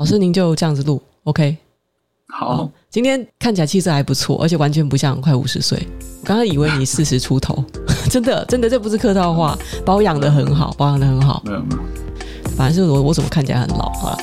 老师您就这样子录，OK？好、嗯，今天看起来气色还不错，而且完全不像快五十岁。我刚刚以为你四十出头，真的真的这不是客套话，保养的很好，保养的很好。没有没有，反正是我我怎么看起来很老啊？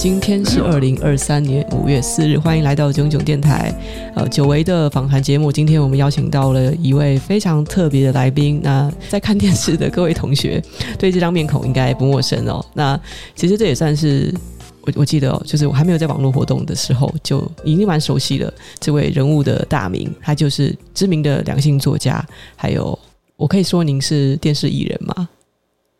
今天是二零二三年五月四日，欢迎来到囧囧电台，呃，久违的访谈节目。今天我们邀请到了一位非常特别的来宾。那在看电视的各位同学，对这张面孔应该不陌生哦。那其实这也算是我我记得哦，就是我还没有在网络活动的时候，就已经蛮熟悉了这位人物的大名。他就是知名的两性作家，还有我可以说您是电视艺人吗？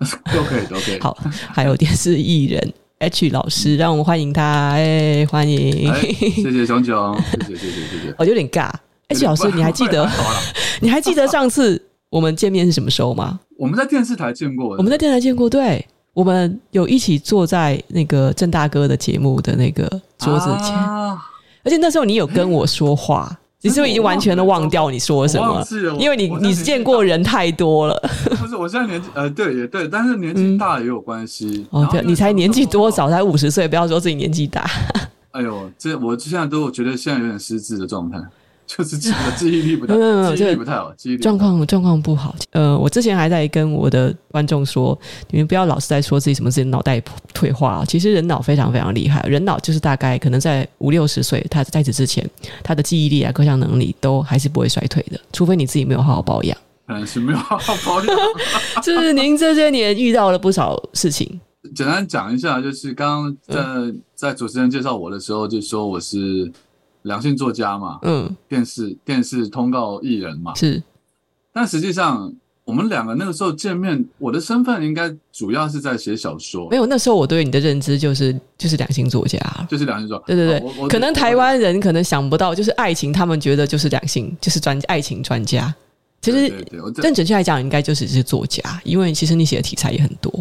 都可以，都可以。好，还有电视艺人。H 老师，让我们欢迎他，哎，欢迎，哎、谢谢熊熊，谢谢谢谢谢谢。我 有点尬，H 老师，你还记得？你还记得上次我们见面是什么时候吗？我们在电视台见过，我们在电视台见过，对，我们有一起坐在那个郑大哥的节目的那个桌子前，啊、而且那时候你有跟我说话。你是不是已经完全的忘掉你说什么？因为你你见过人太多了。不是，我现在年纪呃，对也对，但是年纪大也有关系。哦，对，你才年纪多少？才五十岁，不要说自己年纪大。哎呦，这我现在都觉得现在有点失智的状态。就是记忆记忆力不太，记忆力不太好，记忆力状况状况不好。呃，我之前还在跟我的观众说，你们不要老是在说自己什么自己脑袋退化。其实人脑非常非常厉害，人脑就是大概可能在五六十岁，他在此之前，他的记忆力啊，各项能力都还是不会衰退的，除非你自己没有好好保养。嗯，是没有好好保养。就是您这些年遇到了不少事情。简单讲一下，就是刚刚在、嗯、在主持人介绍我的时候，就说我是。两性作家嘛，嗯，电视电视通告艺人嘛，是。但实际上，我们两个那个时候见面，我的身份应该主要是在写小说。没有，那时候我对你的认知就是就是两性作家，就是两性作家。对对对，可能台湾人可能想不到，就是爱情，他们觉得就是两性，就是专爱情专家。其实，但准确来讲，应该就是是作家，因为其实你写的题材也很多。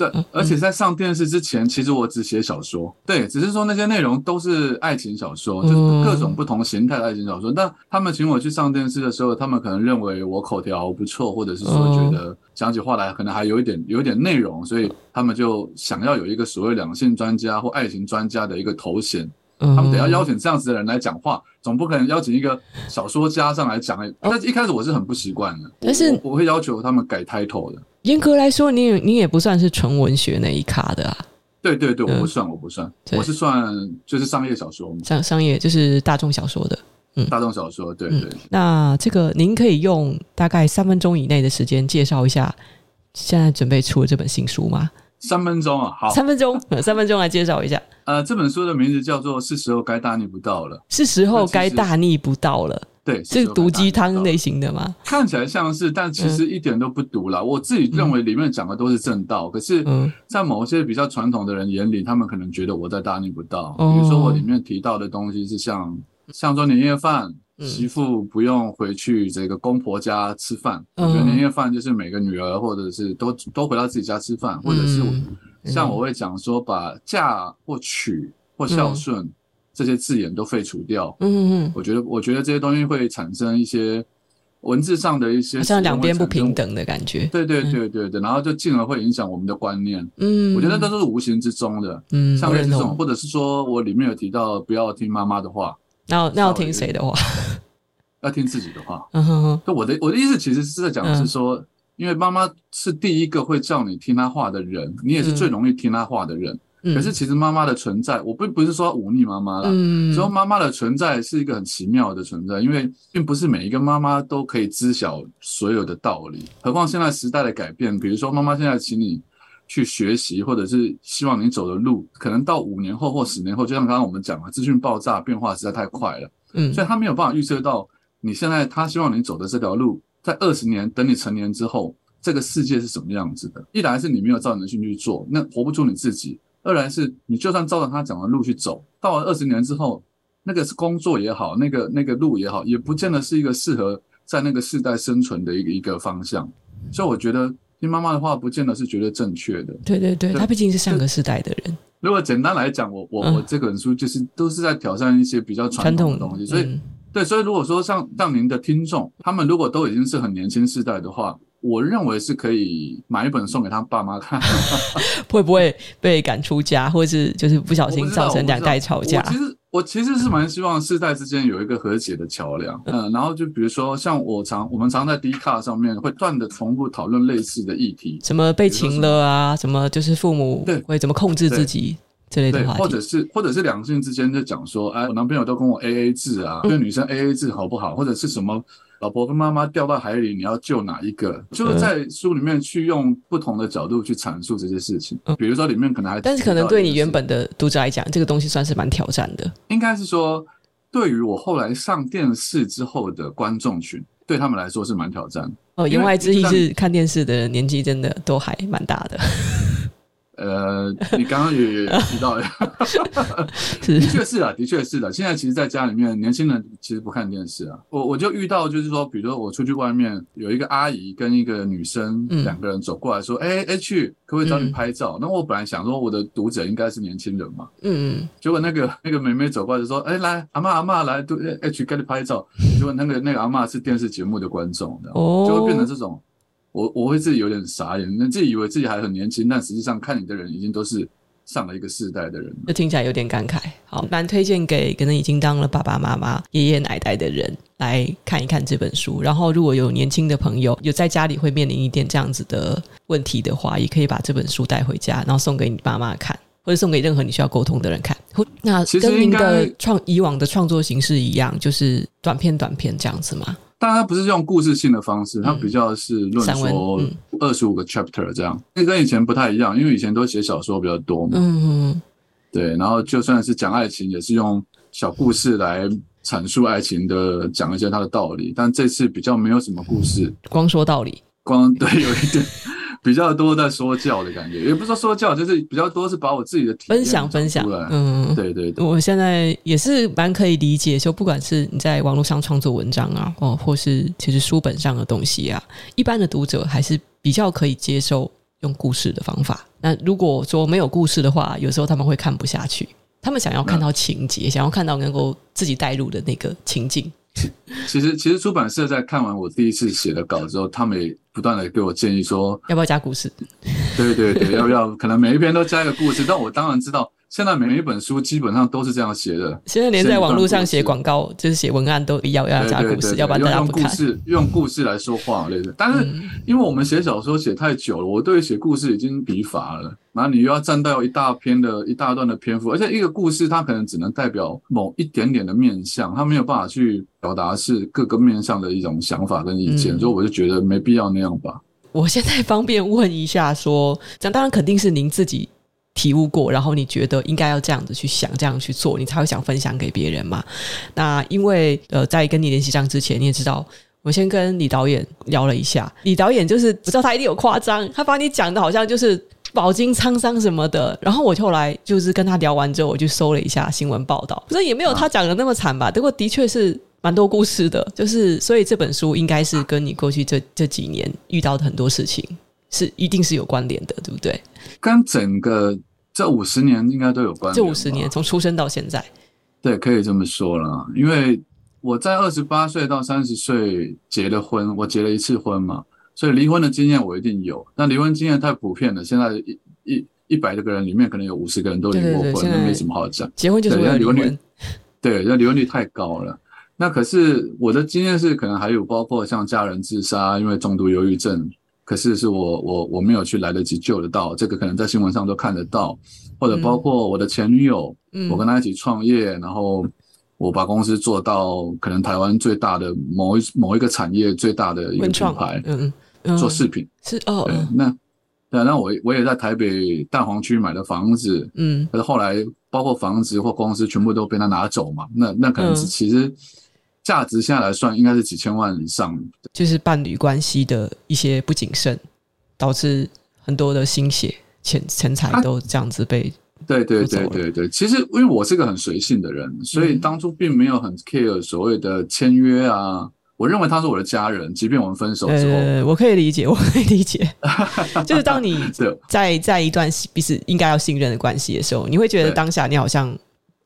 对，而且在上电视之前，其实我只写小说。对，只是说那些内容都是爱情小说，就是各种不同形态的爱情小说。但他们请我去上电视的时候，他们可能认为我口条不错，或者是说觉得讲起话来可能还有一点有一点内容，所以他们就想要有一个所谓两性专家或爱情专家的一个头衔。他们得要邀请这样子的人来讲话，总不可能邀请一个小说家上来讲。但一开始我是很不习惯的，但是我会要求他们改 title 的。严格来说，你你也不算是纯文学那一咖的啊。对对对，我不算，我不算，我是算就是商业小说嘛，商商业就是大众小说的，嗯，大众小说，对对，对。那这个您可以用大概三分钟以内的时间介绍一下现在准备出的这本新书吗？三分钟啊，好，三分钟，三分钟来介绍一下。呃，这本书的名字叫做《是时候该大逆不道了》，是时候该大逆不道了。对，是毒鸡汤类型的吗？看起来像是，但其实一点都不毒啦。嗯、我自己认为里面讲的都是正道，嗯、可是，在某些比较传统的人眼里，他们可能觉得我在大逆不道。嗯、比如说，我里面提到的东西是像，像说年夜饭，媳妇不用回去这个公婆家吃饭。嗯、我觉得年夜饭就是每个女儿或者是都都回到自己家吃饭，或者是像我会讲说，把嫁或娶或孝顺。嗯这些字眼都废除掉，嗯嗯，我觉得，我觉得这些东西会产生一些文字上的一些像两边不平等的感觉，对对对对对，然后就进而会影响我们的观念，嗯，我觉得这都是无形之中的，嗯，像这种，或者是说我里面有提到不要听妈妈的话，那那要听谁的话？要听自己的话，嗯哼哼。就我的我的意思其实是在讲的是说，因为妈妈是第一个会叫你听她话的人，你也是最容易听她话的人。可是其实妈妈的存在，我并不是说忤逆妈妈啦。嗯，说妈妈的存在是一个很奇妙的存在，因为并不是每一个妈妈都可以知晓所有的道理。何况现在时代的改变，比如说妈妈现在请你去学习，或者是希望你走的路，可能到五年后或十年后，就像刚刚我们讲的，资讯爆炸变化实在太快了。嗯，所以他没有办法预测到你现在他希望你走的这条路，在二十年等你成年之后，这个世界是什么样子的。一来是你没有照你的兴趣去做，那活不出你自己。二来是你就算照着他讲的路去走，到了二十年之后，那个是工作也好，那个那个路也好，也不见得是一个适合在那个世代生存的一个一个方向。所以我觉得听妈妈的话，不见得是绝对正确的。对对对，他毕竟是上个世代的人。如果简单来讲，我我我这本书就是都是在挑战一些比较传统的东西，所以对，所以如果说像让您的听众，他们如果都已经是很年轻世代的话，我认为是可以买一本送给他爸妈看，会不会被赶出家，或是就是不小心造成两代吵架？其实我其实是蛮希望世代之间有一个和解的桥梁。嗯，然后就比如说像我常我们常在 D 卡上面会断的重复讨论类似的议题，什么被情了啊，什么就是父母对会怎么控制自己。这类的话题，或者是或者是两性之间就讲说，哎，我男朋友都跟我 A A 制啊，对女生 A A 制好不好？或者是什么，老婆跟妈妈掉到海里，你要救哪一个？就是在书里面去用不同的角度去阐述这些事情。比如说里面可能还，但是可能对你原本的读者来讲，这个东西算是蛮挑战的。应该是说，对于我后来上电视之后的观众群，对他们来说是蛮挑战。哦，言外之意是看电视的人年纪真的都还蛮大的。呃，你刚刚也提到，的确是啊，的确是的。现在其实，在家里面，年轻人其实不看电视啊。我我就遇到，就是说，比如说我出去外面，有一个阿姨跟一个女生两个人走过来说：“哎哎，去，可不可以找你拍照？”那我本来想说，我的读者应该是年轻人嘛。嗯嗯。结果那个 那个妹妹走过来就说：“哎，来，阿嬷阿嬷来，对哎去给你拍照。”结果那个那个阿嬷是电视节目的观众，哦，就会变成这种。我我会自己有点傻眼，那自己以为自己还很年轻，但实际上看你的人已经都是上了一个世代的人，就听起来有点感慨。好，蛮推荐给可能已经当了爸爸妈妈、爷爷奶奶的人来看一看这本书。然后，如果有年轻的朋友有在家里会面临一点这样子的问题的话，也可以把这本书带回家，然后送给你爸妈看，或者送给任何你需要沟通的人看。那跟您的创以往的创作形式一样，就是短片短片这样子吗？但它不是用故事性的方式，它比较是论说二十五个 chapter 这样，那、嗯、跟以前不太一样，因为以前都写小说比较多嘛。嗯嗯。对，然后就算是讲爱情，也是用小故事来阐述爱情的，讲一些它的道理。但这次比较没有什么故事，光说道理。光对，有一点。比较多在说教的感觉，也不是说说教，就是比较多是把我自己的分享分享。嗯，对对对，我现在也是蛮可以理解，就不管是你在网络上创作文章啊，哦，或是其实书本上的东西啊，一般的读者还是比较可以接受用故事的方法。那如果说没有故事的话，有时候他们会看不下去，他们想要看到情节，嗯、想要看到能够自己带入的那个情境。其实，其实出版社在看完我第一次写的稿之后，他们也不断的给我建议说，要不要加故事？对对对，要不要？可能每一篇都加一个故事。但我当然知道，现在每一本书基本上都是这样写的。现在连在网络上写广告，就是写文案，都要要加故事，要不然大家不看。用故事，用故事来说话类的。但是，因为我们写小说写太久了，我对写故事已经疲乏了。然后你又要占到一大篇的一大段的篇幅，而且一个故事它可能只能代表某一点点的面向，它没有办法去表达是各个面向的一种想法跟意见，嗯、所以我就觉得没必要那样吧。我现在方便问一下说，说这样当然肯定是您自己体悟过，然后你觉得应该要这样子去想，这样去做，你才会想分享给别人嘛？那因为呃，在跟你联系上之前，你也知道，我先跟李导演聊了一下，李导演就是我知道他一定有夸张，他把你讲的好像就是。饱经沧桑什么的，然后我后来就是跟他聊完之后，我就搜了一下新闻报道，不是也没有他讲的那么惨吧？不过的确是蛮多故事的，就是所以这本书应该是跟你过去这这几年遇到的很多事情是一定是有关联的，对不对？跟整个这五十年应该都有关联。这五十年从出生到现在，对，可以这么说了。因为我在二十八岁到三十岁结了婚，我结了一次婚嘛。所以离婚的经验我一定有，但离婚经验太普遍了。现在一一一百个人里面，可能有五十个人都离过婚，那没什么好讲。结婚就是为了离婚。对，那离婚率太高了。那可是我的经验是，可能还有包括像家人自杀，因为重度忧郁症，可是是我我我没有去来得及救得到，这个可能在新闻上都看得到。或者包括我的前女友，嗯、我跟她一起创业，然后我把公司做到可能台湾最大的某一某一个产业最大的一个品牌，嗯嗯。做饰品、嗯、是哦，对，那对，那我我也在台北蛋黄区买的房子，嗯，可是后来包括房子或公司全部都被他拿走嘛，那那可能是其实价值现在来算应该是几千万以上，就是伴侣关系的一些不谨慎，导致很多的心血钱钱财都这样子被、啊、对对对对对，其实因为我是个很随性的人，所以当初并没有很 care 所谓的签约啊。我认为他是我的家人，即便我们分手之后，呃，我可以理解，我可以理解，就是当你在在一段彼此应该要信任的关系的时候，你会觉得当下你好像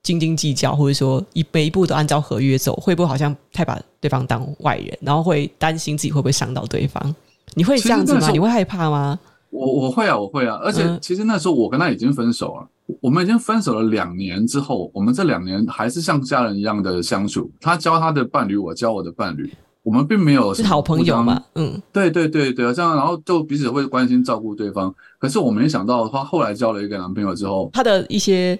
斤斤计较，或者说一每一步都按照合约走，会不会好像太把对方当外人，然后会担心自己会不会伤到对方？你会这样子吗？你会害怕吗？我我会啊，我会啊，而且其实那时候我跟他已经分手了，嗯、我们已经分手了两年之后，我们这两年还是像家人一样的相处。他教他的伴侣，我教我的伴侣。我们并没有是好朋友嘛，嗯，对对对对，这样然后就彼此会关心照顾对方。可是我没想到，他后来交了一个男朋友之后，他的一些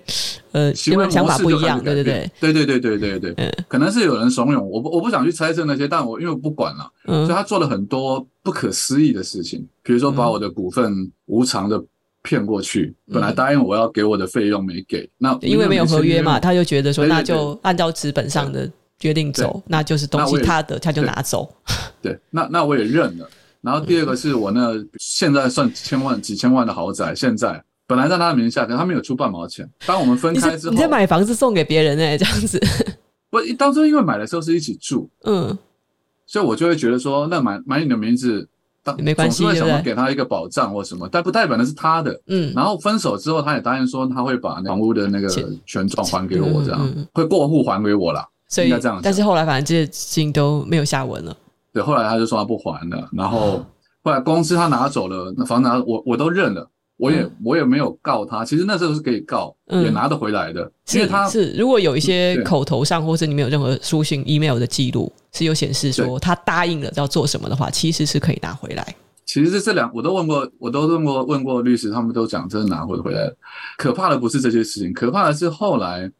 呃行为想法不一样，对对对，对对对对对对对，可能是有人怂恿，我不我不想去猜测那些，但我因为我不管了，所以他做了很多不可思议的事情，比如说把我的股份无偿的骗过去，本来答应我要给我的费用没给，那因为没有合约嘛，他就觉得说那就按照纸本上的。决定走，那就是东西他的，他就拿走。对，那那我也认了。然后第二个是我那现在算千万几千万的豪宅，现在本来在他的名下，可他没有出半毛钱。当我们分开之后，你在买房子送给别人哎，这样子。不，当初因为买的时候是一起住，嗯，所以我就会觉得说，那买买你的名字，当没关系，总是会想给他一个保障或什么，但不代表那是他的。嗯，然后分手之后，他也答应说他会把房屋的那个权状还给我，这样会过户还给我啦。所以，但是后来反正这些事情都没有下文了。对，后来他就说他不还了，然后后来公司他拿走了，那房子我我都认了，我也我也没有告他。其实那时候是可以告，也拿得回来的，因为他是如果有一些口头上或者你没有任何书信、email 的记录是有显示说他答应了要做什么的话，其实是可以拿回来。其实这这两我都问过，我都问过问过律师，他们都讲真的拿回回来。可怕的不是这些事情，可怕的是后来。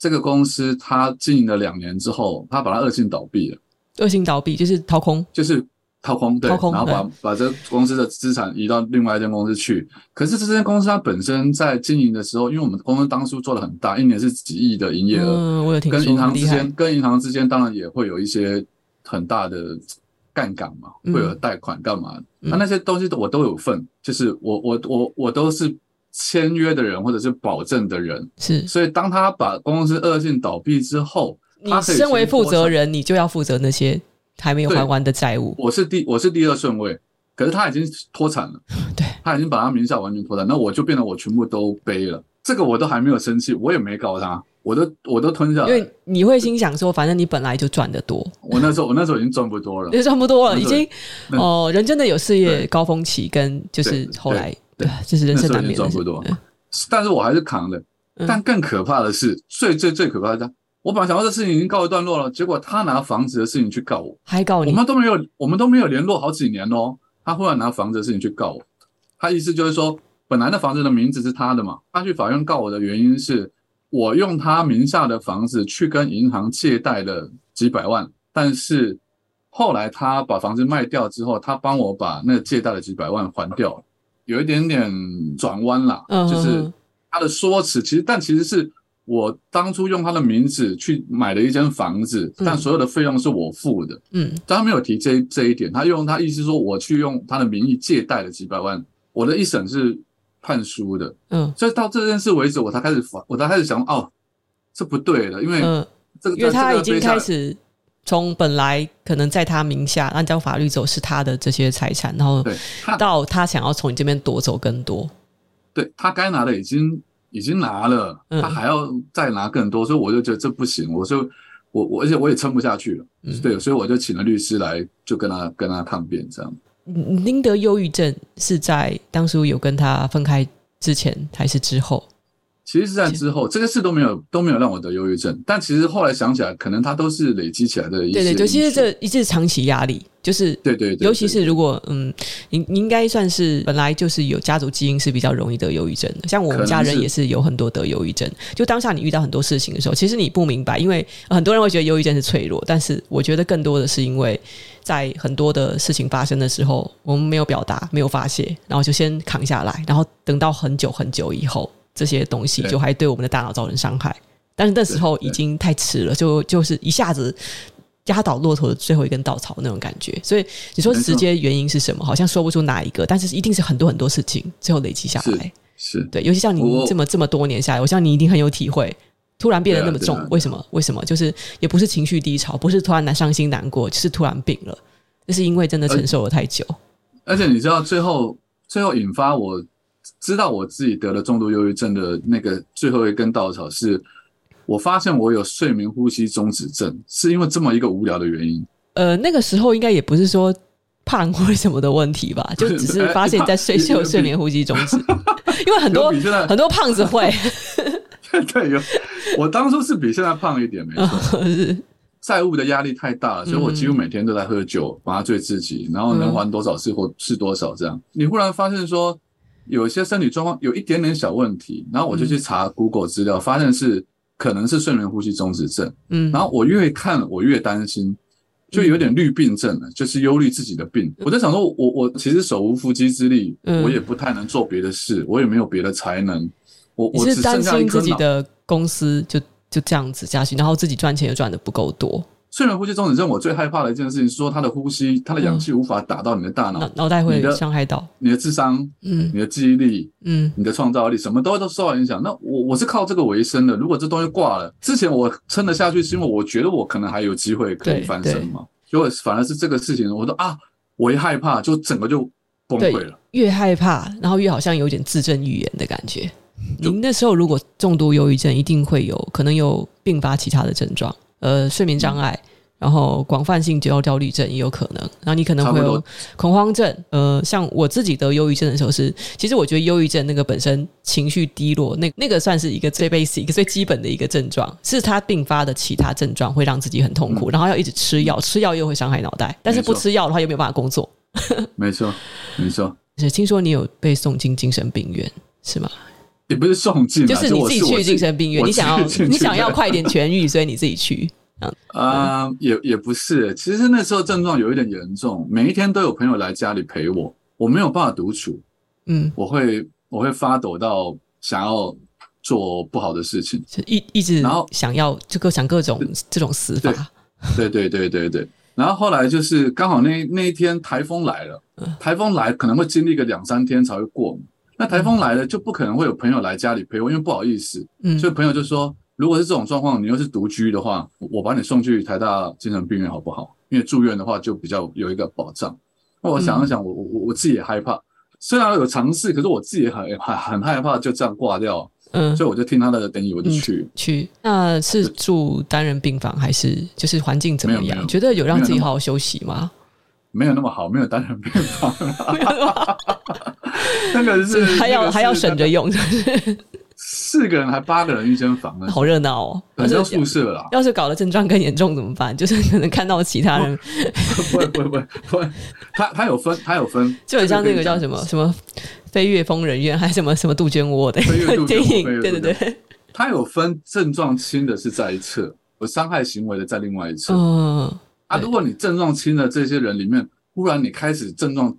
这个公司它经营了两年之后，它把它恶性倒闭了。恶性倒闭就是掏空，就是掏空，对，掏空，然后把把这公司的资产移到另外一间公司去。可是这间公司它本身在经营的时候，因为我们公司当初做的很大，一年是几亿的营业额，嗯，我有听说，跟银行之间，跟银行之间当然也会有一些很大的杠杆嘛，会有贷款干嘛？那、嗯、那些东西我都有份，就是我我我我都是。签约的人或者是保证的人是，所以当他把公司恶性倒闭之后，你身为负责人，你就要负责那些还没有还完的债务。我是第我是第二顺位，可是他已经脱产了，对，他已经把他名下完全脱产，那我就变得我全部都背了。这个我都还没有生气，我也没告他，我都我都吞下来。因为你会心想说，反正你本来就赚得多。我那时候我那时候已经赚不多了，也 赚不多了，已经哦，人真的有事业高峰期，跟就是后来。对，就是人生难免的。赚不多，但是我还是扛的。但更可怕的是，最最最可怕的是，我本来想说这事情已经告一段落了，结果他拿房子的事情去告我，还告你。我们都没有，我们都没有联络好几年哦。他忽然拿房子的事情去告我，他意思就是说，本来那房子的名字是他的嘛，他去法院告我的原因是我用他名下的房子去跟银行借贷了几百万，但是后来他把房子卖掉之后，他帮我把那个借贷的几百万还掉了。有一点点转弯啦，就是他的说辞，其实但其实是我当初用他的名字去买了一间房子，但所有的费用是我付的，嗯，但他没有提这这一点，他用他意思说我去用他的名义借贷了几百万，我的一审是判输的，嗯，所以到这件事为止，我才开始我才开始想，哦，这不对了，因为这个因为他已经开始。从本来可能在他名下，按照法律走是他的这些财产，然后到他想要从你这边夺走更多，对，他该拿的已经已经拿了，他还要再拿更多，所以我就觉得这不行，我说我我而且我也撑不下去了，对，所以我就请了律师来，就跟他跟他抗辩这样。您得忧郁症是在当初有跟他分开之前还是之后？其实是在之后，这个事都没有都没有让我得忧郁症，但其实后来想起来，可能它都是累积起来的一些。对对，就其实这一直长期压力，就是对对，尤其是如果嗯，你你应该算是本来就是有家族基因是比较容易得忧郁症的，像我们家人也是有很多得忧郁症。就当下你遇到很多事情的时候，其实你不明白，因为很多人会觉得忧郁症是脆弱，但是我觉得更多的是因为在很多的事情发生的时候，我们没有表达，没有发泄，然后就先扛下来，然后等到很久很久以后。这些东西就还对我们的大脑造成伤害，但是那时候已经太迟了，就就是一下子压倒骆驼的最后一根稻草那种感觉。所以你说直接原因是什么？好像说不出哪一个，但是一定是很多很多事情最后累积下来。是对，尤其像你这么这么多年下来，我想你一定很有体会。突然变得那么重，为什么？为什么？就是也不是情绪低潮，不是突然难伤心难过，就是突然病了。那是因为真的承受了太久。而且你知道，最后最后引发我。知道我自己得了重度忧郁症的那个最后一根稻草是，我发现我有睡眠呼吸中止症，是因为这么一个无聊的原因。呃，那个时候应该也不是说胖或什么的问题吧，就只是发现你在睡 觉睡眠呼吸中止，因为很多很多胖子会。对，有我当初是比现在胖一点，没错。债务的压力太大了，所以我几乎每天都在喝酒麻醉自己，然后能还多少是或是多少这样。你忽然发现说有一些身体状况有一点点小问题，然后我就去查 Google 资料，发现是。可能是睡眠呼吸中止症，嗯，然后我越看我越担心，就有点虑病症了，就是忧虑自己的病。我在想说，我我其实手无缚鸡之力，我也不太能做别的事，我也没有别的才能，我我是担心自己的公司就就这样子下去，然后自己赚钱又赚的不够多。睡眠呼吸中止症，我最害怕的一件事情是说，他的呼吸，他的氧气无法打到你的大脑，脑、嗯、袋会伤害到你的智商，嗯，你的记忆力，嗯，你的创造力，什么都都受到影响。那我我是靠这个为生的，如果这东西挂了，之前我撑得下去，是因为我觉得我可能还有机会可以翻身嘛。结果反而是这个事情，我说啊，我一害怕，就整个就崩溃了。越害怕，然后越好像有点自证预言的感觉。您那时候如果重度忧郁症，一定会有可能有并发其他的症状。呃，睡眠障碍，然后广泛性焦焦虑症也有可能，然后你可能会有恐慌症。呃，像我自己得忧郁症的时候是，其实我觉得忧郁症那个本身情绪低落，那那个算是一个最 basic、一个最基本的一个症状，是它并发的其他症状会让自己很痛苦，嗯、然后要一直吃药，吃药又会伤害脑袋，但是不吃药的话又没有办法工作。没错，没错。是听说你有被送进精神病院是吗？也不是送进，就是你自己去精神病院，你想要你想要快点痊愈，所以你自己去。啊、呃，也也不是，其实那时候症状有一点严重，每一天都有朋友来家里陪我，我没有办法独处，嗯，我会我会发抖到想要做不好的事情，一一直然后想要就各想各种这种死法，对对对对对，然后后来就是刚好那那一天台风来了，台风来可能会经历个两三天才会过。那台风来了，就不可能会有朋友来家里陪我，因为不好意思。嗯，所以朋友就说，如果是这种状况，你又是独居的话，我把你送去台大精神病院好不好？因为住院的话就比较有一个保障。那我想了想，我我我自己也害怕，虽然有尝试，可是我自己也很很很害怕就这样挂掉。嗯，所以我就听他的建议，我就去去。那是住单人病房还是就是环境怎么样？觉得有让自己好好休息吗？没有那么好，没有单人病房。那个是还要还要省着用，四个人还八个人一间房，好热闹哦，很像宿舍啦。要是搞得症状更严重怎么办？就是可能看到其他人，不会不会不会，他他有分，他有分，就很像那个叫什么什么飞越疯人院，还是什么什么杜鹃窝的电影，对对对，他有分症状轻的是在一侧，有伤害行为的在另外一侧。嗯啊，如果你症状轻的这些人里面，忽然你开始症状。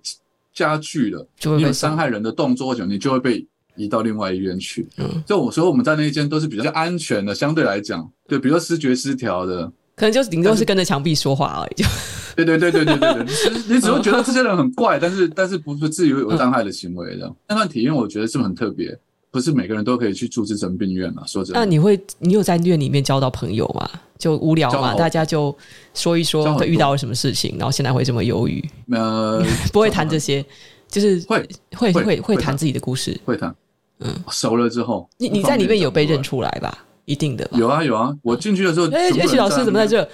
加剧了，就你有伤害人的动作，你就会被移到另外一边去。嗯，就我说我们在那一间都是比较安全的，相对来讲，对，比如说视觉失调的，可能就是顶多是跟着墙壁说话而已。就对对对对对对对，你 你只会觉得这些人很怪，但是但是不是至于有伤害的行为的。那段体验我觉得是很特别。不是每个人都可以去住精神病院嘛，说真的。那你会，你有在院里面交到朋友吗？就无聊嘛，大家就说一说会遇到了什么事情，然后现在会这么忧郁。呃，不会谈这些，就是会会会会谈自己的故事，会谈。嗯，熟了之后，你你在里面有被认出来吧？一定的。有啊有啊，我进去的时候，哎，叶老师怎么在这？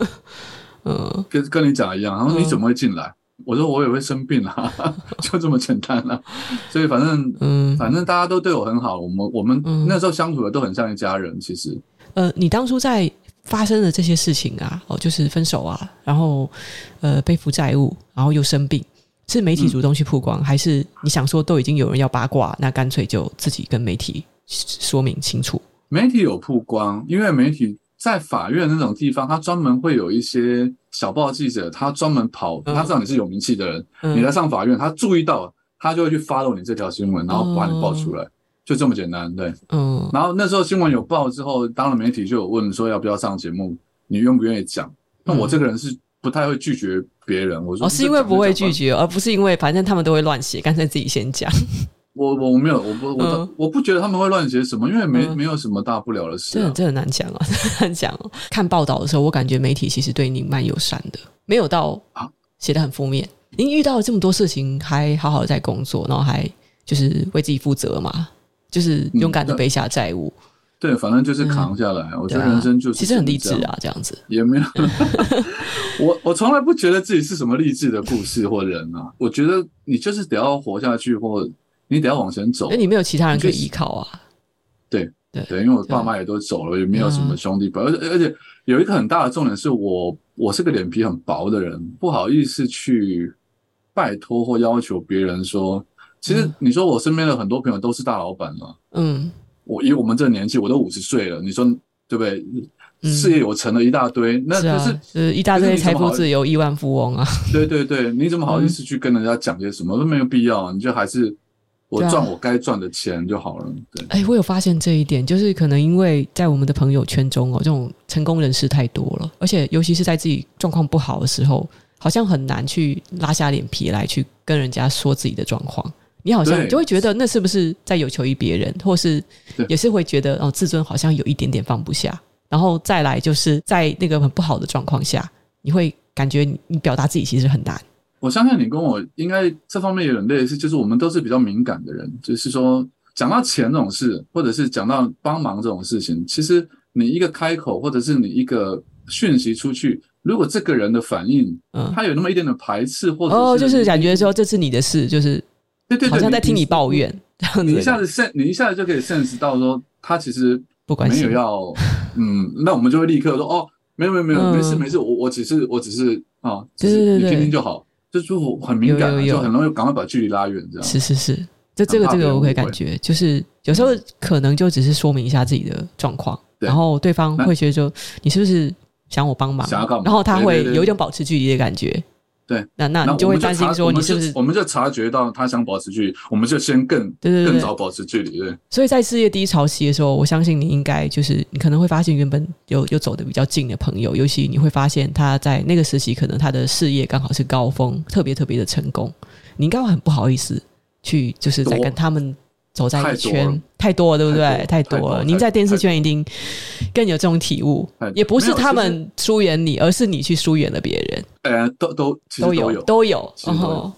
嗯，跟跟你讲一样，然后你怎么会进来？我说我也会生病啊，就这么简单了。所以反正，嗯，反正大家都对我很好。我们我们那时候相处的都很像一家人。其实，呃，你当初在发生的这些事情啊，哦，就是分手啊，然后呃背负债务，然后又生病，是媒体主动去曝光，还是你想说都已经有人要八卦，那干脆就自己跟媒体说明清楚？媒体有曝光，因为媒体。在法院那种地方，他专门会有一些小报记者，他专门跑，他知道你是有名气的人，嗯、你来上法院，他注意到，他就会去 follow 你这条新闻，然后把你爆出来，哦、就这么简单，对。嗯。然后那时候新闻有报之后，当了媒体就有问说要不要上节目，你愿不愿意讲？那我这个人是不太会拒绝别人，我说哦，是因为不会拒绝，而不是因为反正他们都会乱写，干脆自己先讲。我我没有，我不我、嗯、我不觉得他们会乱写什么，因为没、嗯、没有什么大不了的事、啊。这很难讲啊，很难讲哦。看报道的时候，我感觉媒体其实对你蛮友善的，没有到啊写得很负面。您遇到了这么多事情，还好好的在工作，然后还就是为自己负责嘛，就是勇敢的背下债务。对，对，反正就是扛下来。我觉得人生就是其实很励志啊，这样子也没有。我我从来不觉得自己是什么励志的故事或人啊。我觉得你就是得要活下去，或你得要往前走。那你没有其他人可以依靠啊？对对对，因为我爸妈也都走了，也没有什么兄弟朋友。而且而且有一个很大的重点是我，我是个脸皮很薄的人，不好意思去拜托或要求别人说。其实你说我身边的很多朋友都是大老板嘛，嗯。我以我们这年纪，我都五十岁了，你说对不对？事业有成了一大堆，那就是是一大堆财富自由亿万富翁啊！对对对，你怎么好意思去跟人家讲些什么？都没有必要，你就还是我赚我该赚的钱就好了。对，哎，我有发现这一点，就是可能因为在我们的朋友圈中哦，这种成功人士太多了，而且尤其是在自己状况不好的时候，好像很难去拉下脸皮来去跟人家说自己的状况。你好像就会觉得那是不是在有求于别人，或是也是会觉得哦，自尊好像有一点点放不下。然后再来就是在那个很不好的状况下，你会感觉你表达自己其实很难。我相信你跟我应该这方面有点类似，就是我们都是比较敏感的人，就是说讲到钱这种事，或者是讲到帮忙这种事情，其实你一个开口，或者是你一个讯息出去，如果这个人的反应，嗯，他有那么一点点排斥，或者哦，就是感觉说这是你的事，就是。对对对，好像在听你抱怨这样子。你一下子 sense，你一下子就可以 sense 到说他其实没有要，嗯，那我们就会立刻说哦，没有没有没有，没事没事，我我只是我只是啊，就是你听听就好，就就很敏感，就很容易赶快把距离拉远这样。是是是，这这个这个我可以感觉，就是有时候可能就只是说明一下自己的状况，然后对方会觉得说你是不是想我帮忙，然后他会有一点保持距离的感觉。对，那那你就会担心说你是不是？我们就察觉到他想保持距离，我们就先更对对对更早保持距离。对，所以在事业低潮期的时候，我相信你应该就是你可能会发现原本有有走的比较近的朋友，尤其你会发现他在那个时期可能他的事业刚好是高峰，特别特别的成功，你应该会很不好意思去就是在跟他们。走在一圈太多了，对不对？太多了。您在电视圈一定更有这种体悟，也不是他们疏远你，而是你去疏远了别人。呃，都都都有都有，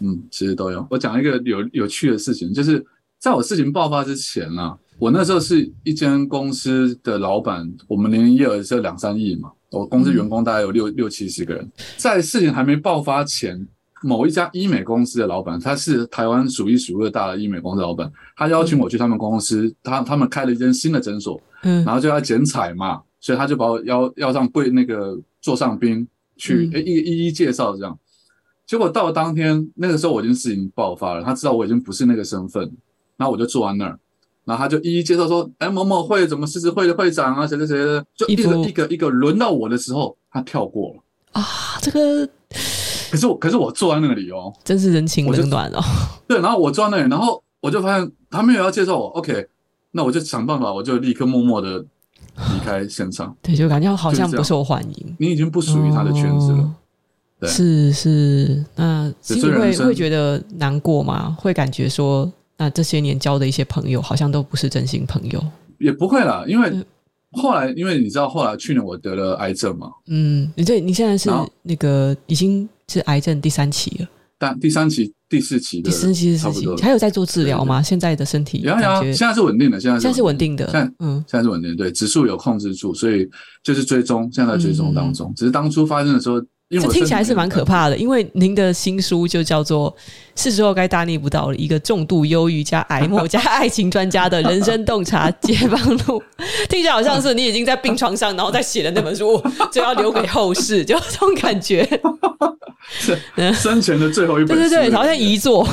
嗯，其实都有。我讲一个有有趣的事情，就是在我事情爆发之前啊，我那时候是一间公司的老板，我们年营业额是两三亿嘛，我公司员工大概有六六七十个人，在事情还没爆发前。某一家医美公司的老板，他是台湾数一数二大的医美公司老板，他邀请我去他们公司，他他们开了一间新的诊所，嗯，然后就要剪彩嘛，所以他就把我邀邀上贵那个座上宾去，诶，一一一介绍这样。结果到了当天，那个时候我已经事情爆发了，他知道我已经不是那个身份，然后我就坐在那儿，然后他就一一介绍说，哎，某某会怎么狮子会的会长啊，谁谁谁的，就一个一个一个轮到我的时候，他跳过了。啊，这个。可是我，可是我坐在那里哦，真是人情冷暖哦。对，然后我坐在那里，然后我就发现他没有要介绍我，OK，那我就想办法，我就立刻默默的离开现场。对，就感觉好像不受欢迎，你已经不属于他的圈子了。哦、对，是是，那心里会会觉得难过吗？会感觉说，那这些年交的一些朋友好像都不是真心朋友？也不会啦，因为。后来，因为你知道，后来去年我得了癌症嘛。嗯，你这你现在是那个已经是癌症第三期了。但第三期、第四期的，第四期、第四期还有在做治疗吗？现在的身体？有有，现在是稳定的，现在现在是稳定的。现在嗯，现在是稳定的，对，指数有控制住，所以就是追踪，现在在追踪当中。只是当初发生的时候。这听起来是蛮可怕的，因为您的新书就叫做《是时候该大逆不道了》，一个重度忧郁加癌末加爱情专家的人生洞察 解放路，听起来好像是你已经在病床上，然后再写的那本书，就要留给后世，就这种感觉。是生前的最后一本书，对对对，好像遗作。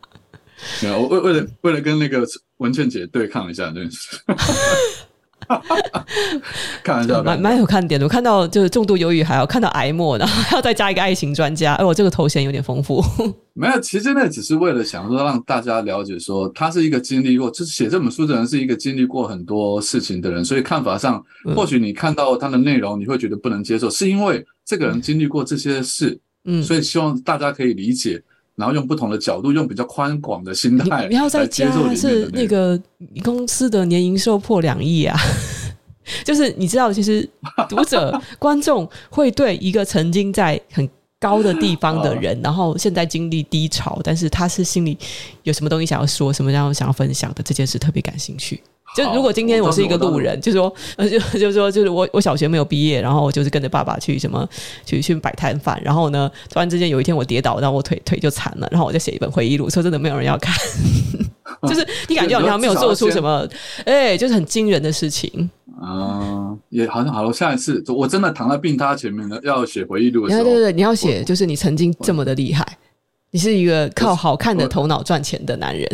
没有，我为为了为了跟那个文倩姐对抗一下，对。开玩笑，蛮蛮有看点的。我看到就是重度忧郁，还要看到癌末，然后还要再加一个爱情专家。哎，我这个头衔有点丰富。没有，其实那只是为了想说让大家了解，说他是一个经历过，就是写这本书的人是一个经历过很多事情的人，所以看法上，或许你看到他的内容，你会觉得不能接受，是因为这个人经历过这些事，嗯，所以希望大家可以理解。然后用不同的角度，用比较宽广的心态，你要再加是那个公司的年营收破两亿啊！就是你知道，其实读者 观众会对一个曾经在很高的地方的人，然后现在经历低潮，但是他是心里有什么东西想要说，什么样想要分享的这件事特别感兴趣。就如果今天我是一个路人，就说，就 就说，就是我我小学没有毕业，然后我就是跟着爸爸去什么去去摆摊贩，然后呢，突然之间有一天我跌倒，然后我腿腿就残了，然后我就写一本回忆录，说真的没有人要看，就是 你感觉好像没有做出什么，哎、欸，就是很惊人的事情。啊，也好像好了。下一次我真的躺在病榻前面了，要写回忆录的时候，对对对，你要写，就是你曾经这么的厉害，你是一个靠好看的头脑赚钱的男人。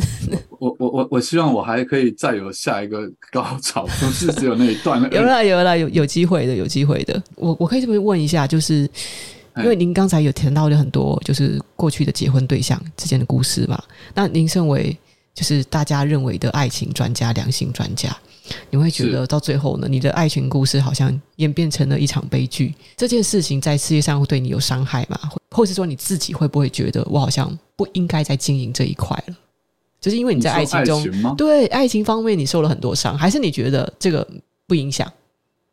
我我希望我还可以再有下一个 高潮，不是只有那一段了。有了有了有有机会的，有机会的。我我可以这么问一下，就是因为您刚才有谈到了很多，就是过去的结婚对象之间的故事嘛。那您身为就是大家认为的爱情专家、良心专家。你会觉得到最后呢，你的爱情故事好像演变成了一场悲剧。这件事情在世界上会对你有伤害吗？或是说你自己会不会觉得我好像不应该再经营这一块了？就是因为你在爱情中，爱对爱情方面你受了很多伤，还是你觉得这个不影响？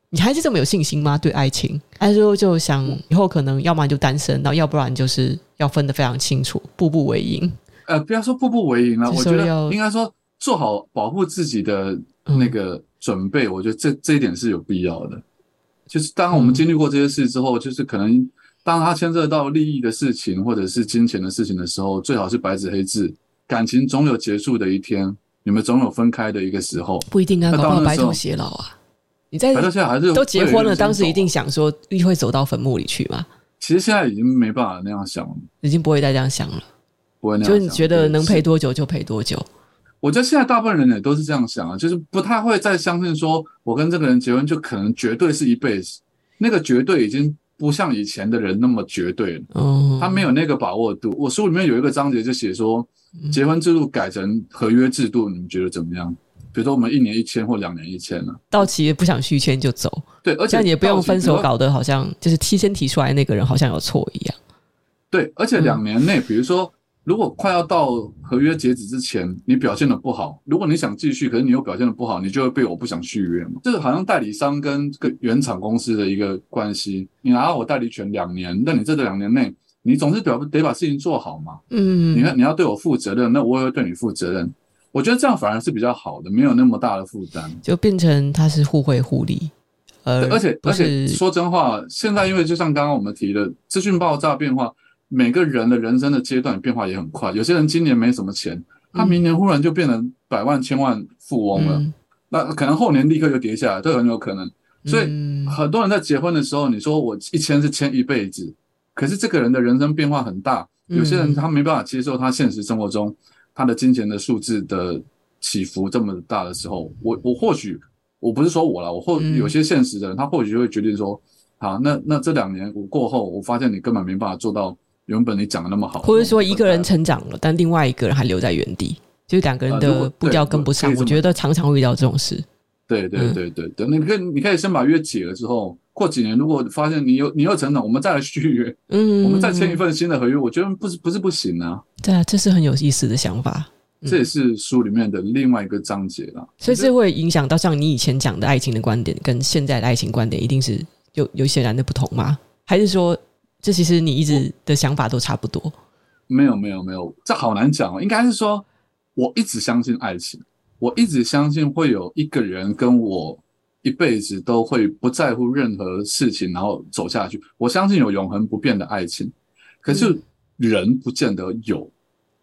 你还是这么有信心吗？对爱情，还是说就想以后可能要么就单身，然后要不然就是要分得非常清楚，步步为营。呃，不要说步步为营了，我觉得应该说做好保护自己的。那个准备，我觉得这这一点是有必要的。就是当我们经历过这些事之后，就是可能当他牵涉到利益的事情或者是金钱的事情的时候，最好是白纸黑字。感情总有结束的一天，你们总有分开的一个时候。不一定啊，搞不好白头偕老啊。你在白头偕老还是都结婚了，当时一定想说你会走到坟墓里去吗？其实现在已经没办法那样想了，已经不会再这样想了。不会那样，就是你觉得能陪多久就陪多久。我觉得现在大部分人也都是这样想啊，就是不太会再相信说，我跟这个人结婚就可能绝对是一辈子。那个绝对已经不像以前的人那么绝对他没有那个把握度。我书里面有一个章节就写说，结婚制度改成合约制度，你们觉得怎么样？比如说我们一年一签或两年一签呢？到期也不想续签就走。对，而且你也不用分手，搞得好像就是提前提出来那个人好像有错一样。对，而且两年内，比如说。如果快要到合约截止之前，你表现的不好，如果你想继续，可是你又表现的不好，你就会被我不想续约嘛。这个好像代理商跟这个原厂公司的一个关系。你拿到我代理权两年，那你这两年内，你总是表得把事情做好嘛。嗯，你看你要对我负责任，那我也会对你负责任。我觉得这样反而是比较好的，没有那么大的负担，就变成它是互惠互利。呃，而且而且说真话，现在因为就像刚刚我们提的资讯爆炸变化。每个人的人生的阶段变化也很快，有些人今年没什么钱，他明年忽然就变成百万千万富翁了，嗯、那可能后年立刻就跌下来，都很有可能。所以很多人在结婚的时候，你说我一签是签一辈子，可是这个人的人生变化很大，有些人他没办法接受他现实生活中他的金钱的数字的起伏这么大的时候，我我或许我不是说我了，我或有些现实的人，他或许就会决定说，好，那那这两年我过后，我发现你根本没办法做到。原本你讲的那么好，或者说一个人成长了，但另外一个人还留在原地，就是两个人的步调跟不上。我觉得常常会遇到这种事。对对对对对，你可以你可以先把约解了之后，过几年如果发现你有你又成长，我们再来续约，嗯，我们再签一份新的合约，我觉得不是不是不行啊。对啊，这是很有意思的想法。这也是书里面的另外一个章节了。所以这会影响到像你以前讲的爱情的观点，跟现在的爱情观点，一定是有有显然的不同吗？还是说？这其实你一直的想法都差不多。没有没有没有，这好难讲哦。应该是说，我一直相信爱情，我一直相信会有一个人跟我一辈子都会不在乎任何事情，然后走下去。我相信有永恒不变的爱情。可是人不见得有，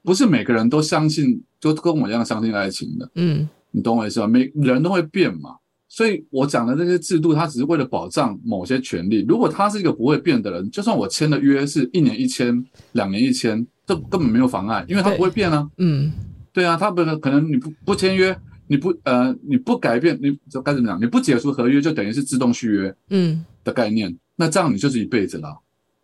不是每个人都相信，就跟我一样相信爱情的。嗯，你懂我意思吧？每人都会变嘛。所以我讲的这些制度，它只是为了保障某些权利。如果他是一个不会变的人，就算我签的约是一年一签、两年一签，这根本没有妨碍，因为他不会变啊。嗯，对啊，他不可可能你不不签约，你不呃你不改变，你就该怎么讲？你不解除合约，就等于是自动续约，嗯的概念。嗯、那这样你就是一辈子了。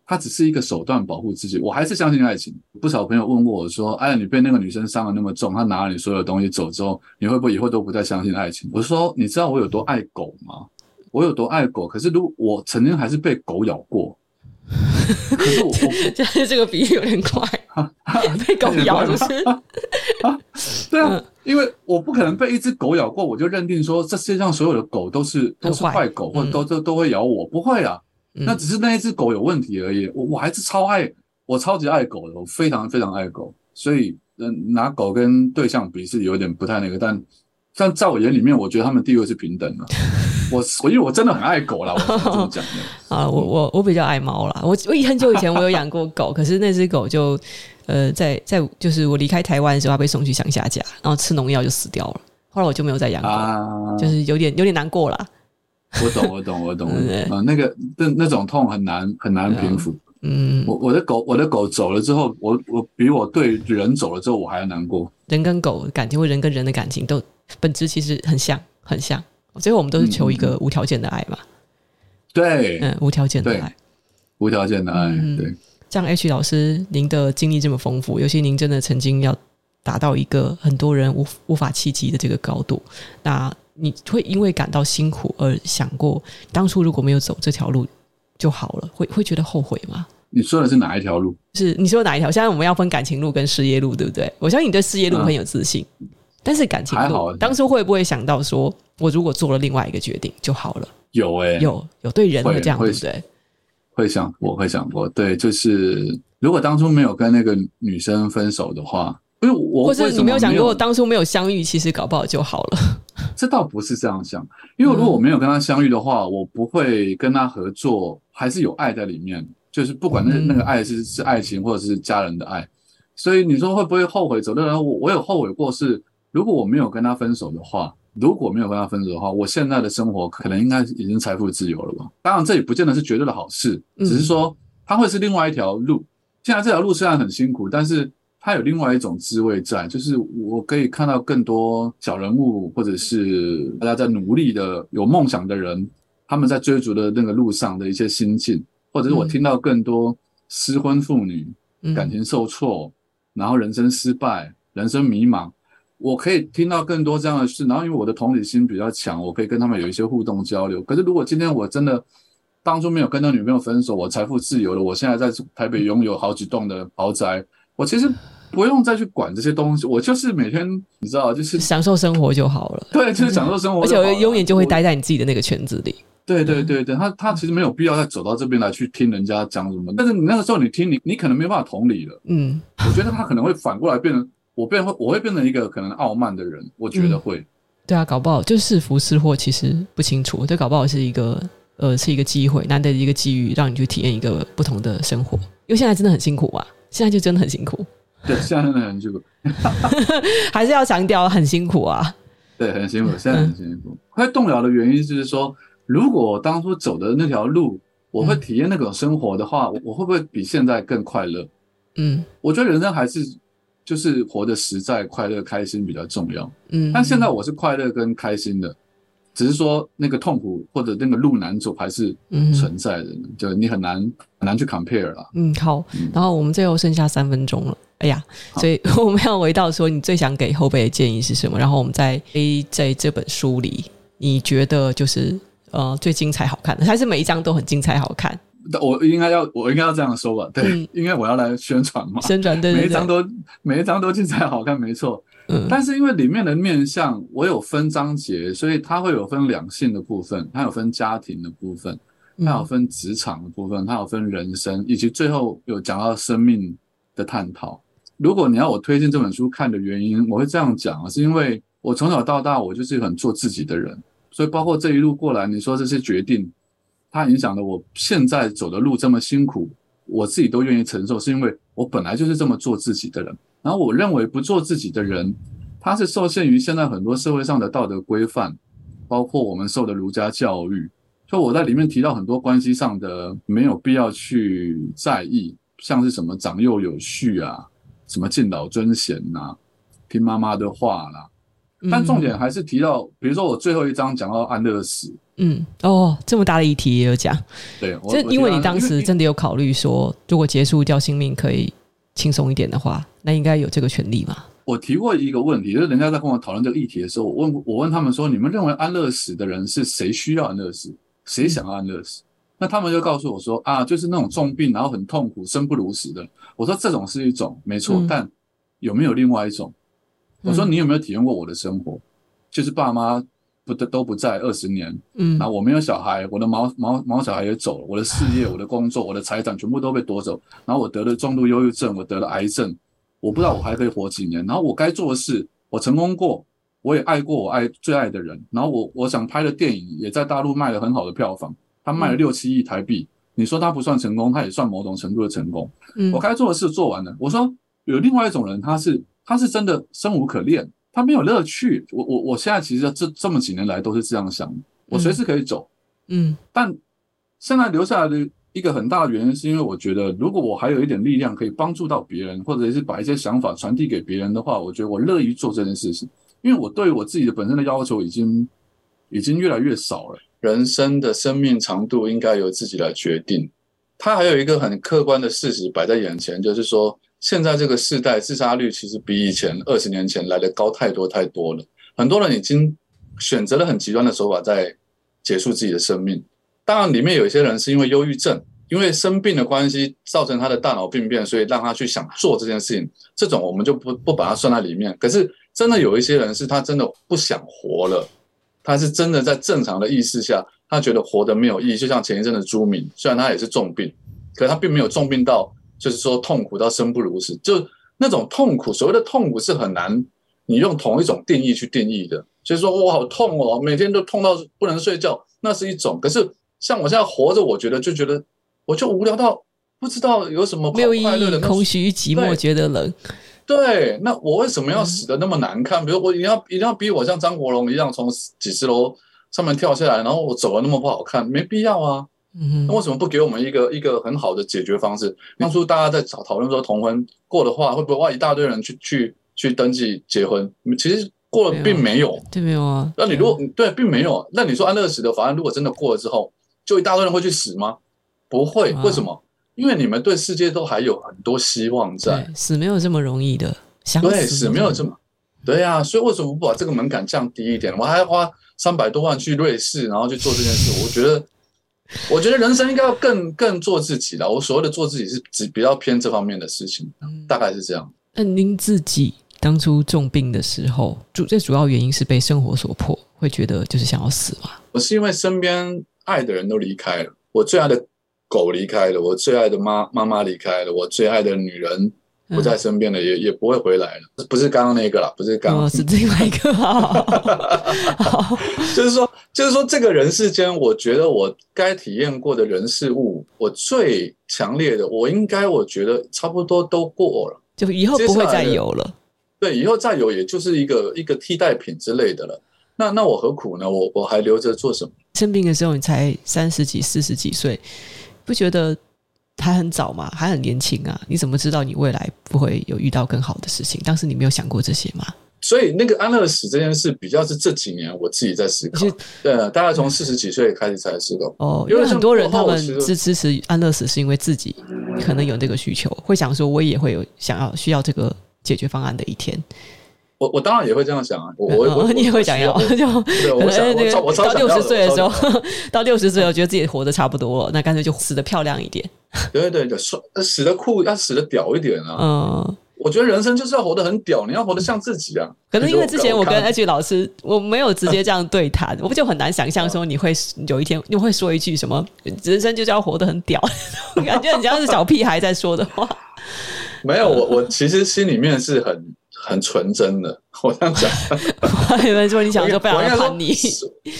它只是一个手段保护自己，我还是相信爱情。不少朋友问过我说：“哎，你被那个女生伤的那么重，她拿了你所有东西走之后，你会不会以后都不再相信爱情？”我说：“你知道我有多爱狗吗？我有多爱狗？可是如果我曾经还是被狗咬过，可是我，这这个比喻有点快，被狗咬就是 啊，对啊，因为我不可能被一只狗咬过，我就认定说这世界上所有的狗都是都是坏狗，或者都都都会咬我，不会啊。”那只是那一只狗有问题而已，我我还是超爱，我超级爱狗的，我非常非常爱狗，所以嗯，拿狗跟对象比是有点不太那个，但但在我眼里面，我觉得他们地位是平等的。我我因为我真的很爱狗啦，我是这么讲的。啊，我我我比较爱猫啦。我我很久以前我有养过狗，可是那只狗就呃在在就是我离开台湾的时候，它被送去乡下家，然后吃农药就死掉了。后来我就没有再养过，啊、就是有点有点难过啦。我懂，我懂，我懂，我懂。啊、呃，那个那那种痛很难很难平复。嗯，我我的狗我的狗走了之后，我我比我对人走了之后我还要难过。人跟狗感情，或人跟人的感情都。本质其实很像，很像。最后我们都是求一个无条件的爱嘛。对，嗯，无条件的爱，无条件的爱。嗯、对，像 H 老师，您的经历这么丰富，尤其您真的曾经要达到一个很多人无无法企及的这个高度，那你会因为感到辛苦而想过，当初如果没有走这条路就好了，会会觉得后悔吗？你说的是哪一条路？是你说哪一条？现在我们要分感情路跟事业路，对不对？我相信你对事业路很有自信。嗯但是感情路，当初会不会想到说，我如果做了另外一个决定就好了？有诶、欸，有有对人会这样，对不对？会想，我会想过，对，就是如果当初没有跟那个女生分手的话，因为我或者你没有想过当初没有相遇，其实搞不好就好了。这倒不是这样想，因为如果我没有跟他相遇的话，我不会跟他合作，还是有爱在里面，就是不管那那个爱是是爱情或者是家人的爱，所以你说会不会后悔走的人？我我有后悔过是。如果我没有跟他分手的话，如果没有跟他分手的话，我现在的生活可能应该已经财富自由了吧？当然，这也不见得是绝对的好事，只是说它会是另外一条路。现在这条路虽然很辛苦，但是它有另外一种滋味在，就是我可以看到更多小人物，或者是大家在努力的有梦想的人，他们在追逐的那个路上的一些心境，或者是我听到更多失婚妇女感情受挫，然后人生失败、人生迷茫。我可以听到更多这样的事，然后因为我的同理心比较强，我可以跟他们有一些互动交流。可是如果今天我真的当初没有跟那女朋友分手，我财富自由了，我现在在台北拥有好几栋的豪宅，我其实不用再去管这些东西，我就是每天你知道，就是享受生活就好了。对，就是享受生活，而且我永远就会待在你自己的那个圈子里。对对对对，他他其实没有必要再走到这边来去听人家讲什么，但是你那个时候你听你你可能没办法同理了。嗯，我觉得他可能会反过来变成。我变会，我会变成一个可能傲慢的人，我觉得会。嗯、对啊，搞不好就是是福是祸，其实不清楚。这搞不好是一个呃，是一个机会，难得的一个机遇，让你去体验一个不同的生活。因为现在真的很辛苦啊，现在就真的很辛苦。对，现在真的很辛苦，还是要强调很辛苦啊。对，很辛苦，现在很辛苦。会动摇的原因就是说，如果当初走的那条路，我会体验那种生活的话，嗯、我会不会比现在更快乐？嗯，我觉得人生还是。就是活得实在、快乐、开心比较重要。嗯，但现在我是快乐跟开心的，只是说那个痛苦或者那个路难走还是存在的，嗯、就你很难很难去 compare 了。嗯，好。然后我们最后剩下三分钟了，哎呀，所以我们要回到说，你最想给后辈的建议是什么？然后我们在 A 在这本书里，你觉得就是呃最精彩好看的，还是每一章都很精彩好看？我应该要，我应该要这样说吧？对，嗯、因为我要来宣传嘛。宣传对，每一张都每一张都精彩好看，没错。嗯，但是因为里面的面相我有分章节，所以它会有分两性的部分，它有分家庭的部分，它有分职场的部分，它有分人生，以及最后有讲到生命的探讨。如果你要我推荐这本书看的原因，我会这样讲，是因为我从小到大我就是很做自己的人，所以包括这一路过来，你说这些决定。它影响了我现在走的路这么辛苦，我自己都愿意承受，是因为我本来就是这么做自己的人。然后我认为不做自己的人，他是受限于现在很多社会上的道德规范，包括我们受的儒家教育。所以我在里面提到很多关系上的没有必要去在意，像是什么长幼有序啊，什么敬老尊贤呐，听妈妈的话啦。但重点还是提到，比如说我最后一章讲到安乐死。嗯哦，这么大的议题也有讲，对，就因为你当时 真的有考虑说，如果结束掉性命可以轻松一点的话，那应该有这个权利嘛？我提过一个问题，就是人家在跟我讨论这个议题的时候，我问我问他们说，你们认为安乐死的人是谁需要安乐死，谁想要安乐死？嗯、那他们就告诉我说啊，就是那种重病然后很痛苦、生不如死的。我说这种是一种没错，嗯、但有没有另外一种？我说你有没有体验过我的生活？就是爸妈。不都都不在二十年，嗯，然后我没有小孩，我的毛毛毛小孩也走了，我的事业、我的工作、我的财产全部都被夺走，然后我得了重度忧郁症，我得了癌症，我不知道我还可以活几年，然后我该做的事我成功过，我也爱过我爱最爱的人，然后我我想拍的电影也在大陆卖了很好的票房，他卖了六七亿台币。嗯、你说他不算成功，他也算某种程度的成功。嗯，我该做的事做完了。我说有另外一种人，他是他是真的生无可恋，他没有乐趣。我我我现在其实这这么几年来都是这样想，我随时可以走。嗯，但现在留下来的。一个很大的原因是因为我觉得，如果我还有一点力量可以帮助到别人，或者是把一些想法传递给别人的话，我觉得我乐于做这件事情。因为我对我自己的本身的要求已经已经越来越少了。人生的生命长度应该由自己来决定。他还有一个很客观的事实摆在眼前，就是说，现在这个世代自杀率其实比以前二十年前来的高太多太多了。很多人已经选择了很极端的手法在结束自己的生命。当然，里面有一些人是因为忧郁症，因为生病的关系造成他的大脑病变，所以让他去想做这件事情。这种我们就不不把它算在里面。可是，真的有一些人是他真的不想活了，他是真的在正常的意识下，他觉得活得没有意义。就像前一阵的朱敏，虽然他也是重病，可是他并没有重病到就是说痛苦到生不如死。就那种痛苦，所谓的痛苦是很难你用同一种定义去定义的。就是说我好痛哦，每天都痛到不能睡觉，那是一种。可是。像我现在活着，我觉得就觉得，我就无聊到不知道有什么没有意义，空虚寂寞，觉得冷。对，那我为什么要死的那么难看？比如我一定要一定要逼我像张国荣一样从几十楼上面跳下来，然后我走的那么不好看，没必要啊。那为什么不给我们一个一个很好的解决方式？当初大家在讨讨论说同婚过的话，会不会哇一大堆人去去去登记结婚？其实过了并没有，对，没有啊。那你如果对，并没有，那你说安乐死的法案如果真的过了之后，就一大堆人会去死吗？不会，为什么？因为你们对世界都还有很多希望在。死没有这么容易的，想死对，死没有这么，对呀、啊。所以为什么不把这个门槛降低一点？我还要花三百多万去瑞士，然后去做这件事。我觉得，我觉得人生应该要更更做自己的。我所谓的做自己是指比较偏这方面的事情，嗯、大概是这样。那您自己当初重病的时候，主最主要原因是被生活所迫，会觉得就是想要死吗？我是因为身边。爱的人都离开了，我最爱的狗离开了，我最爱的妈妈妈离开了，我最爱的女人不在身边了，也也不会回来了。不是刚刚那个啦，不是刚刚，是另外一个。就是说，就是说，这个人世间，我觉得我该体验过的人事物，我最强烈的，我应该我觉得差不多都过了，就以后不会再有了。对，以后再有，也就是一个一个替代品之类的了。那那我何苦呢？我我还留着做什么？生病的时候你才三十几、四十几岁，不觉得还很早嘛？还很年轻啊！你怎么知道你未来不会有遇到更好的事情？当时你没有想过这些吗？所以那个安乐死这件事，比较是这几年我自己在思考。对，大概从四十几岁开始才思考。哦，因为很多人他们支支持安乐死，是因为自己可能有这个需求，会想说，我也会有想要需要这个解决方案的一天。我我当然也会这样想啊，我 我、哦、你也会想要，就对，我想我 到六十岁的时候，到六十岁，我觉得自己活得差不多了，那干脆就死得漂亮一点。对 对对，死死的酷，要死的屌一点啊！嗯，我觉得人生就是要活得很屌，你要活得像自己啊。可能因为之前我跟 H 老师，我没有直接这样对谈，我不就很难想象说你会有一天你会说一句什么，人生就是要活得很屌，感觉很像是小屁孩在说的话。没有，我我其实心里面是很。很纯真的，我这样讲。有人说你想说非常叛逆，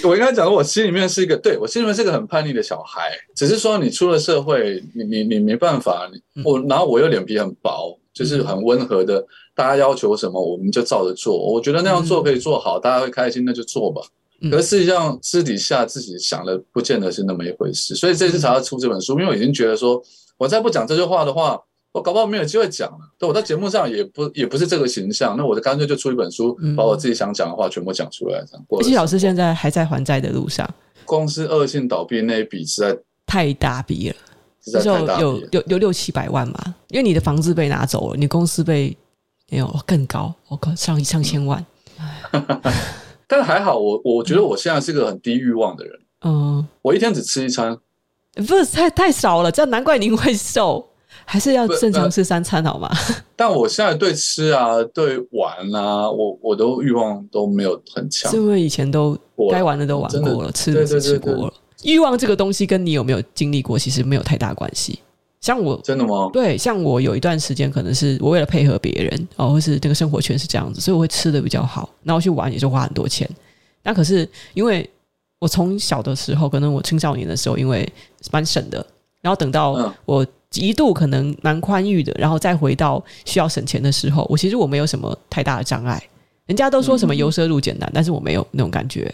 我应该讲说，我心里面是一个，对，我心里面是一个很叛逆的小孩。只是说你出了社会，你你你没办法，我然后我又脸皮很薄，就是很温和的，大家要求什么我们就照着做。我觉得那样做可以做好，大家会开心，那就做吧。可是实际上私底下自己想的不见得是那么一回事。所以这次才要出这本书，因为我已经觉得说，我再不讲这句话的话。我搞不好没有机会讲了，对，我在节目上也不也不是这个形象，那我就干脆就出一本书，把我自己想讲的话全部讲出来，这样。老师现在还在还债的路上，公司恶性倒闭那一笔实在太大笔了，实在太大，有有有六七百万嘛，因为你的房子被拿走了，你公司被没有更高，我靠，上上千万。但是还好，我我觉得我现在是个很低欲望的人，嗯，我一天只吃一餐，不是太太少了，这样难怪您会瘦。还是要正常吃三餐好吗？但我现在对吃啊，对玩啊，我我都欲望都没有很强。是因为以前都该玩的都玩过了，吃的吃过了。欲望这个东西跟你有没有经历过，其实没有太大关系。像我真的吗？对，像我有一段时间，可能是我为了配合别人哦，或是这个生活圈是这样子，所以我会吃的比较好，然后去玩也就花很多钱。那可是因为我从小的时候，可能我青少年的时候，因为蛮省的，然后等到我一度可能蛮宽裕的，然后再回到需要省钱的时候，我其实我没有什么太大的障碍。人家都说什么由奢入俭难，但是我没有那种感觉。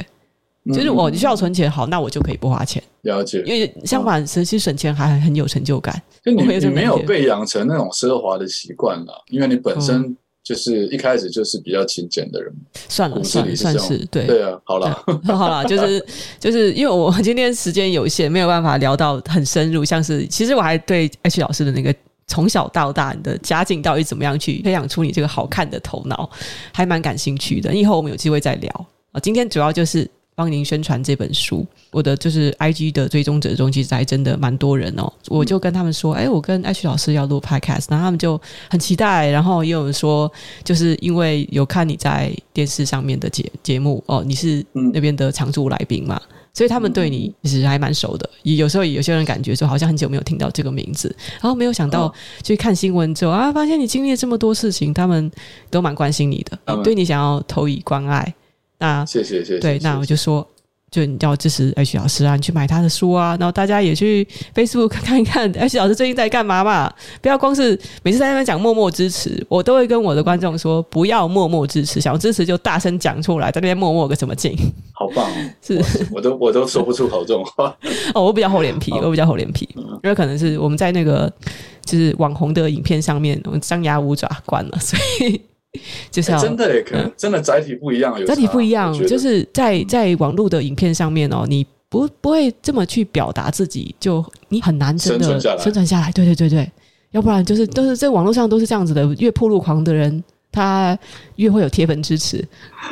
就是我需要存钱，好，那我就可以不花钱。了解，因为相反，其实省钱还很有成就感。就你你没有被养成那种奢华的习惯了，因为你本身就是一开始就是比较勤俭的人。算了算了，算是对对啊，好了 好了，就是 就是因为我今天时间有限，没有办法聊到很深入。像是其实我还对 H 老师的那个从小到大你的家境到底怎么样去培养出你这个好看的头脑，还蛮感兴趣的。以后我们有机会再聊啊。今天主要就是。帮您宣传这本书，我的就是 IG 的追踪者中，其实还真的蛮多人哦。我就跟他们说，哎，我跟 H 老师要录 Podcast，然后他们就很期待。然后也有人说，就是因为有看你在电视上面的节节目哦，你是那边的常驻来宾嘛，所以他们对你其实还蛮熟的。有时候有些人感觉说，好像很久没有听到这个名字，然后没有想到去看新闻之后啊，发现你经历了这么多事情，他们都蛮关心你的，对你想要投以关爱。那谢谢谢谢。对，那我就说，就你要支持 H 老师啊，你去买他的书啊，然后大家也去 Facebook 看一看 H 老师最近在干嘛嘛。不要光是每次在那边讲默默支持，我都会跟我的观众说，不要默默支持，想要支持就大声讲出来，在那边默默个什么劲。好棒，是，我都我都说不出口这种话。哦，我比较厚脸皮，我比较厚脸皮，因为可能是我们在那个就是网红的影片上面，我们张牙舞爪惯了，所以。就是要、欸、真的也可能真的载体不一样，载体不一样，就是在在网络的影片上面哦，你不不会这么去表达自己，就你很难真的生存下来。生存下来，对对对对，要不然就是都是在网络上都是这样子的，越破路狂的人。他越会有铁粉支持，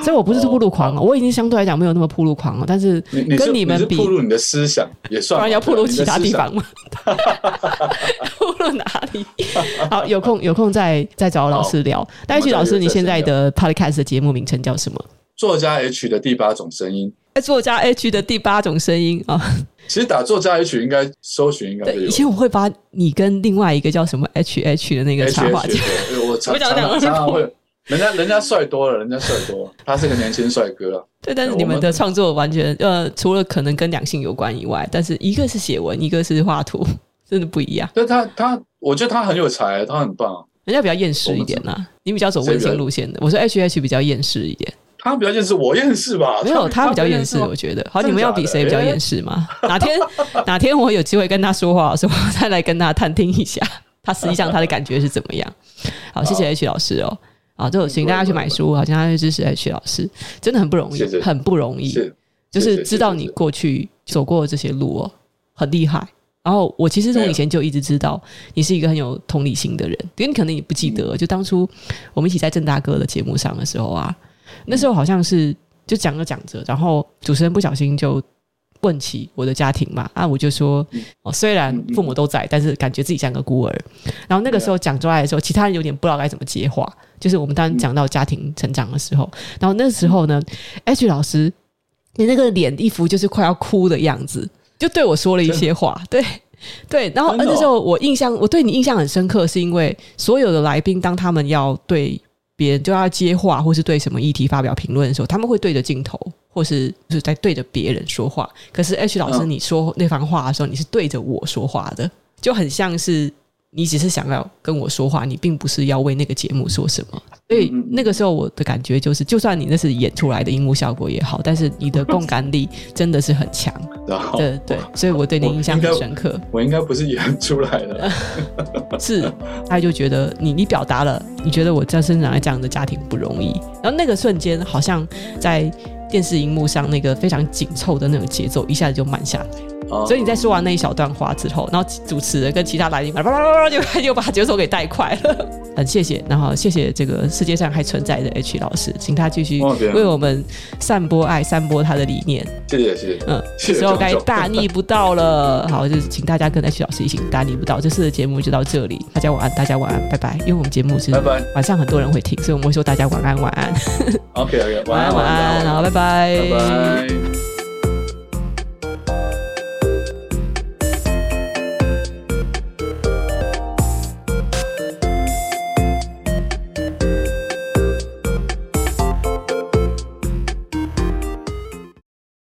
所以我不是铺路狂哦，我已经相对来讲没有那么铺路狂了。但是跟你们比，铺路你的思想也算，不然要铺路其他地方嘛。铺路哪里？好，有空有空再再找老师聊。戴旭老师，你现在的 podcast 的节目名称叫什么？作家 H 的第八种声音。哎，作家 H 的第八种声音啊。其实打作家 H 应该搜寻应该有。以前我会把你跟另外一个叫什么 H H 的那个插画家，我常常常常会。人家人家帅多了，人家帅多了，他是个年轻帅哥了。对，但是你们的创作完全呃，除了可能跟两性有关以外，但是一个是写文，一个是画图，真的不一样。但他他，我觉得他很有才，他很棒。人家比较厌世一点呐，你比较走温馨路线的。我说 H H 比较厌世一点，他比较厌世，我厌世吧？没有，他比较厌世，我觉得。好，你们要比谁比较厌世吗？哪天 哪天我有机会跟他说话的时候，再来跟他探听一下，他实际上他的感觉是怎么样。好，谢谢 H 老师哦。啊，就请大家去买书，好，请大家去支持 H 老师，真的很不容易，很不容易。就是知道你过去走过的这些路哦，很厉害。然后我其实从以前就一直知道你是一个很有同理心的人，因为你可能也不记得，就当初我们一起在郑大哥的节目上的时候啊，那时候好像是就讲着讲着，然后主持人不小心就。问起我的家庭嘛，啊，我就说，哦，虽然父母都在，但是感觉自己像个孤儿。然后那个时候讲出来的时候，其他人有点不知道该怎么接话。就是我们当讲到家庭成长的时候，然后那时候呢，H 老师，你那个脸一副就是快要哭的样子，就对我说了一些话，对对。然后那时候我印象，我对你印象很深刻，是因为所有的来宾当他们要对别人就要接话，或是对什么议题发表评论的时候，他们会对着镜头。或是就是在对着别人说话，可是 H 老师，你说那番话的时候，你是对着我说话的，就很像是你只是想要跟我说话，你并不是要为那个节目说什么。所以那个时候我的感觉就是，就算你那是演出来的荧幕效果也好，但是你的共感力真的是很强。对对，所以我对你印象很深刻。我应该不是演出来的，是他就觉得你你表达了，你觉得我在生长在这样的家庭不容易，然后那个瞬间好像在。电视荧幕上那个非常紧凑的那种节奏，一下子就慢下来。所以你在说完那一小段话之后，然后主持人跟其他来宾叭叭叭叭就又把节奏给带快了。很谢谢，然后谢谢这个世界上还存在的 H 老师，请他继续为我们散播爱，散播他的理念。谢谢谢谢。嗯，这时候该大逆不道了。好，就是请大家跟 H 老师一起大逆不道。这次的节目就到这里，大家晚安，大家晚安，拜拜。因为我们节目是晚上很多人会听，所以我们会说大家晚安晚安。OK OK，晚安晚安，然后，拜拜。拜拜。